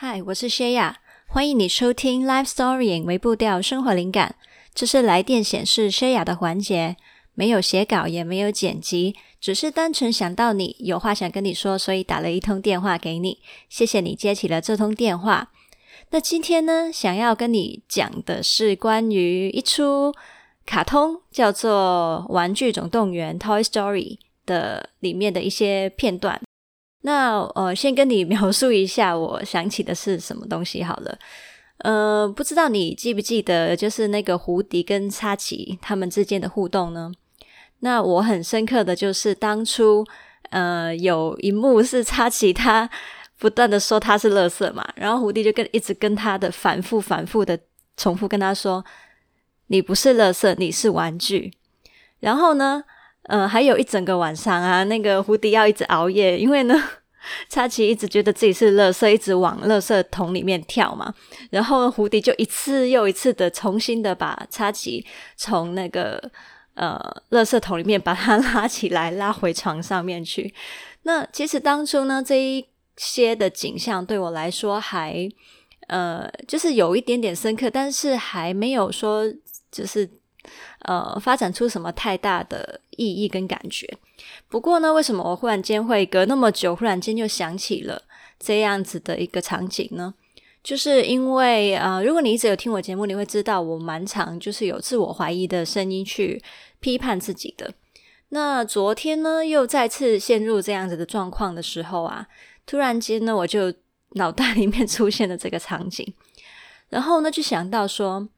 嗨，我是谢雅，欢迎你收听 Life Story 微步调生活灵感。这是来电显示谢雅的环节，没有写稿，也没有剪辑，只是单纯想到你有话想跟你说，所以打了一通电话给你。谢谢你接起了这通电话。那今天呢，想要跟你讲的是关于一出卡通，叫做《玩具总动员》（Toy Story） 的里面的一些片段。那呃，先跟你 描述一下，我想起的是什么东西好了。呃，不知道你记不记得，就是那个胡迪跟插奇他们之间的互动呢？那我很深刻的就是当初，呃，有一幕是插奇他不断的说他是垃圾嘛，然后胡迪就跟一直跟他的反复反复的重复跟他说，你不是垃圾，你是玩具。然后呢，呃，还有一整个晚上啊，那个胡迪要一直熬夜，因为呢。插奇一直觉得自己是垃圾，一直往垃圾桶里面跳嘛。然后胡迪就一次又一次的重新的把插奇从那个呃垃圾桶里面把它拉起来，拉回床上面去。那其实当初呢，这一些的景象对我来说还呃就是有一点点深刻，但是还没有说就是。呃，发展出什么太大的意义跟感觉？不过呢，为什么我忽然间会隔那么久，忽然间就想起了这样子的一个场景呢？就是因为呃，如果你一直有听我节目，你会知道我蛮常就是有自我怀疑的声音去批判自己的。那昨天呢，又再次陷入这样子的状况的时候啊，突然间呢，我就脑袋里面出现了这个场景，然后呢，就想到说。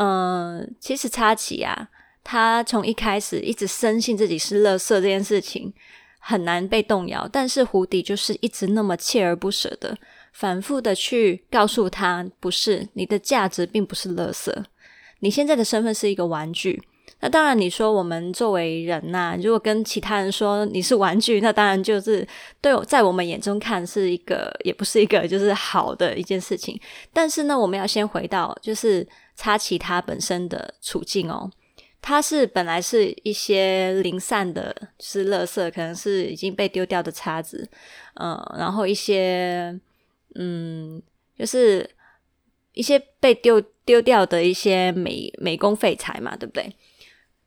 嗯，其实插旗啊，他从一开始一直深信自己是垃圾这件事情很难被动摇，但是胡迪就是一直那么锲而不舍的，反复的去告诉他，不是，你的价值并不是垃圾，你现在的身份是一个玩具。那当然，你说我们作为人呐、如果跟其他人说你是玩具，那当然就是对我在我们眼中看是一个，也不是一个就是好的一件事情。但是呢，我们要先回到就是。插奇他本身的处境哦，他是本来是一些零散的，是垃圾，可能是已经被丢掉的叉子，嗯，然后一些嗯，就是一些被丢丢掉的一些美美工废材嘛，对不对？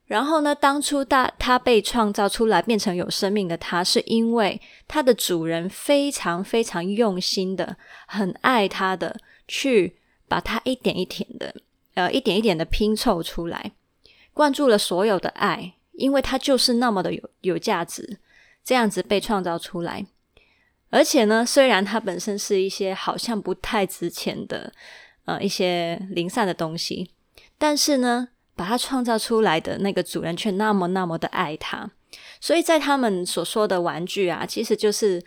然后呢，当初大他被创造出来变成有生命的他，是因为他的主人非常非常用心的，很爱他的，去把他一点一点的。呃，一点一点的拼凑出来，灌注了所有的爱，因为它就是那么的有有价值，这样子被创造出来。而且呢，虽然它本身是一些好像不太值钱的，呃，一些零散的东西，但是呢，把它创造出来的那个主人却那么那么的爱它。所以在他们所说的玩具啊，其实就是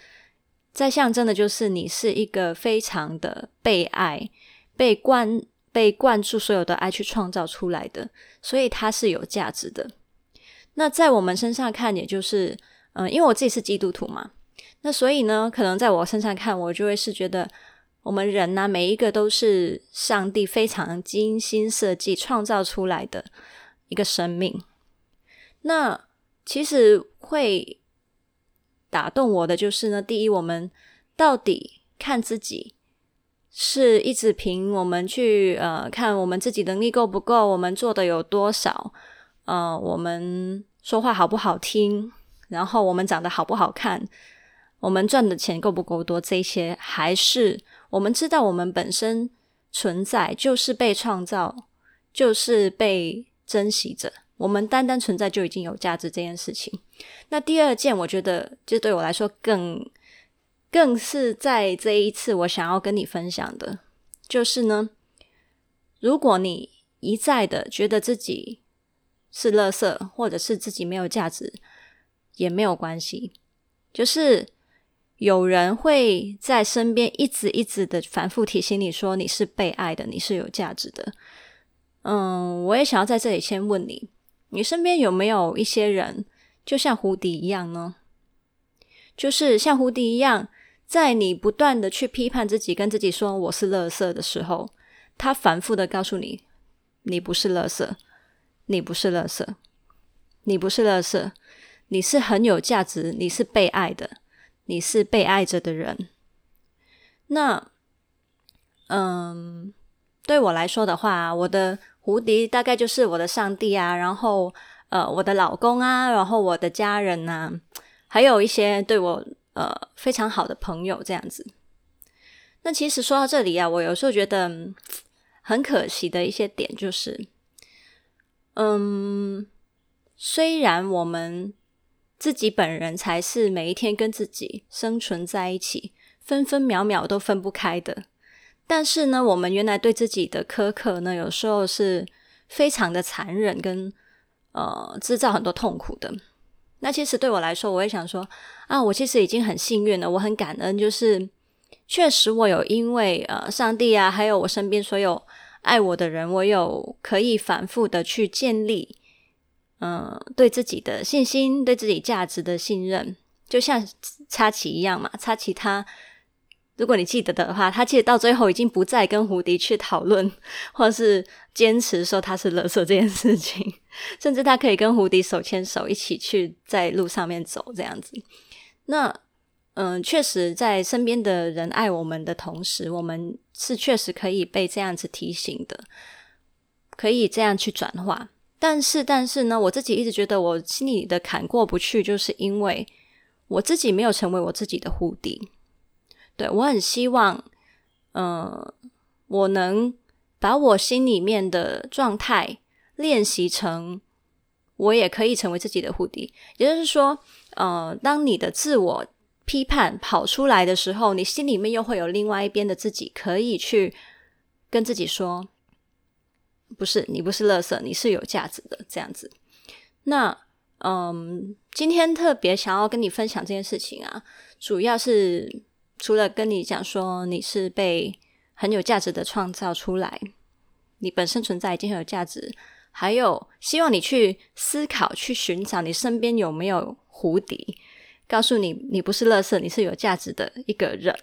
在象征的，就是你是一个非常的被爱、被灌。被灌注所有的爱去创造出来的，所以它是有价值的。那在我们身上看，也就是，嗯、因为我自己是基督徒嘛，那所以呢，可能在我身上看，我就会是觉得，我们人呢、每一个都是上帝非常精心设计创造出来的一个生命。那其实会打动我的就是呢，第一，我们到底看自己。是一直凭我们去呃看我们自己能力够不够，我们做的有多少，呃，我们说话好不好听，然后我们长得好不好看，我们赚的钱够不够多，这些还是我们知道我们本身存在就是被创造，就是被珍惜着，我们单单存在就已经有价值这件事情。那第二件，我觉得就对我来说更。更是在这一次，我想要跟你分享的，就是呢，如果你一再的觉得自己是垃圾，或者是自己没有价值，也没有关系。就是有人会在身边一直一直的反复提醒你说，你是被爱的，你是有价值的。嗯，我也想要在这里先问你，你身边有没有一些人，就像胡迪一样呢？就是像胡迪一样。在你不断的去批判自己，跟自己说我是垃圾的时候，他反复的告诉你，你不是垃圾，你不是垃圾，你不是垃圾，你是很有价值，你是被爱的，你是被爱着的人。那嗯，对我来说的话，我的胡迪大概就是我的上帝啊，然后呃，我的老公啊，然后我的家人啊，还有一些对我呃非常好的朋友这样子。那其实说到这里啊，我有时候觉得很可惜的一些点就是，嗯，虽然我们自己本人才是每一天跟自己生存在一起，分分秒秒都分不开的。但是呢，我们原来对自己的苛刻呢，有时候是非常的残忍跟，呃制造很多痛苦的。那其实对我来说，我也想说啊，我其实已经很幸运了，我很感恩，就是确实我有因为呃上帝啊，还有我身边所有爱我的人，我有可以反复的去建立，嗯、对自己的信心，对自己价值的信任，就像插旗一样嘛，插旗它。如果你记得的话，他其实到最后已经不再跟胡迪去讨论，或是坚持说他是垃圾这件事情，甚至他可以跟胡迪手牵手一起去在路上面走这样子。那嗯，确实在身边的人爱我们的同时，我们是确实可以被这样子提醒的，可以这样去转化。但是，但是呢，我自己一直觉得我心里的坎过不去，就是因为我自己没有成为我自己的胡迪。对，我很希望，嗯、我能把我心里面的状态练习成，我也可以成为自己的胡迪。也就是说，呃，当你的自我批判跑出来的时候，你心里面又会有另外一边的自己，可以去跟自己说，不是，你不是垃圾，你是有价值的，这样子。那，嗯，今天特别想要跟你分享这件事情啊，主要是。除了跟你讲说你是被很有价值的创造出来，你本身存在已经很有价值，还有希望你去思考、去寻找你身边有没有蝴蝶，告诉你你不是垃圾，你是有价值的一个人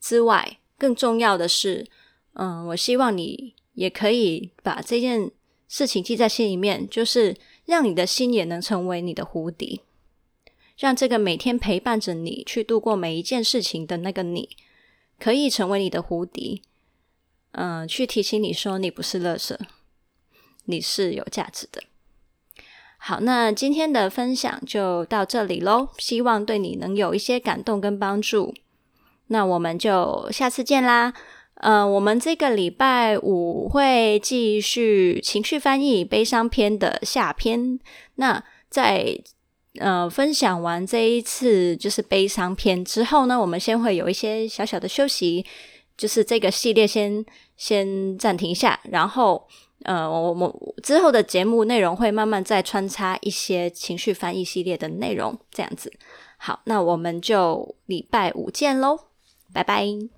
之外，更重要的是，嗯，我希望你也可以把这件事情记在心里面，就是让你的心也能成为你的蝴蝶。让这个每天陪伴着你去度过每一件事情的那个你，可以成为你的蝴蝶，嗯、去提醒你说你不是垃圾，你是有价值的。好，那今天的分享就到这里喽，希望对你能有一些感动跟帮助。那我们就下次见啦。呃，我们这个礼拜五会继续情绪翻译悲伤篇的下篇。那在呃，分享完这一次就是悲伤篇之后呢，我们先会有一些小小的休息，就是这个系列先先暂停一下，然后呃，我们之后的节目内容会慢慢再穿插一些情绪翻译系列的内容，这样子。好，那我们就礼拜五见喽，拜拜。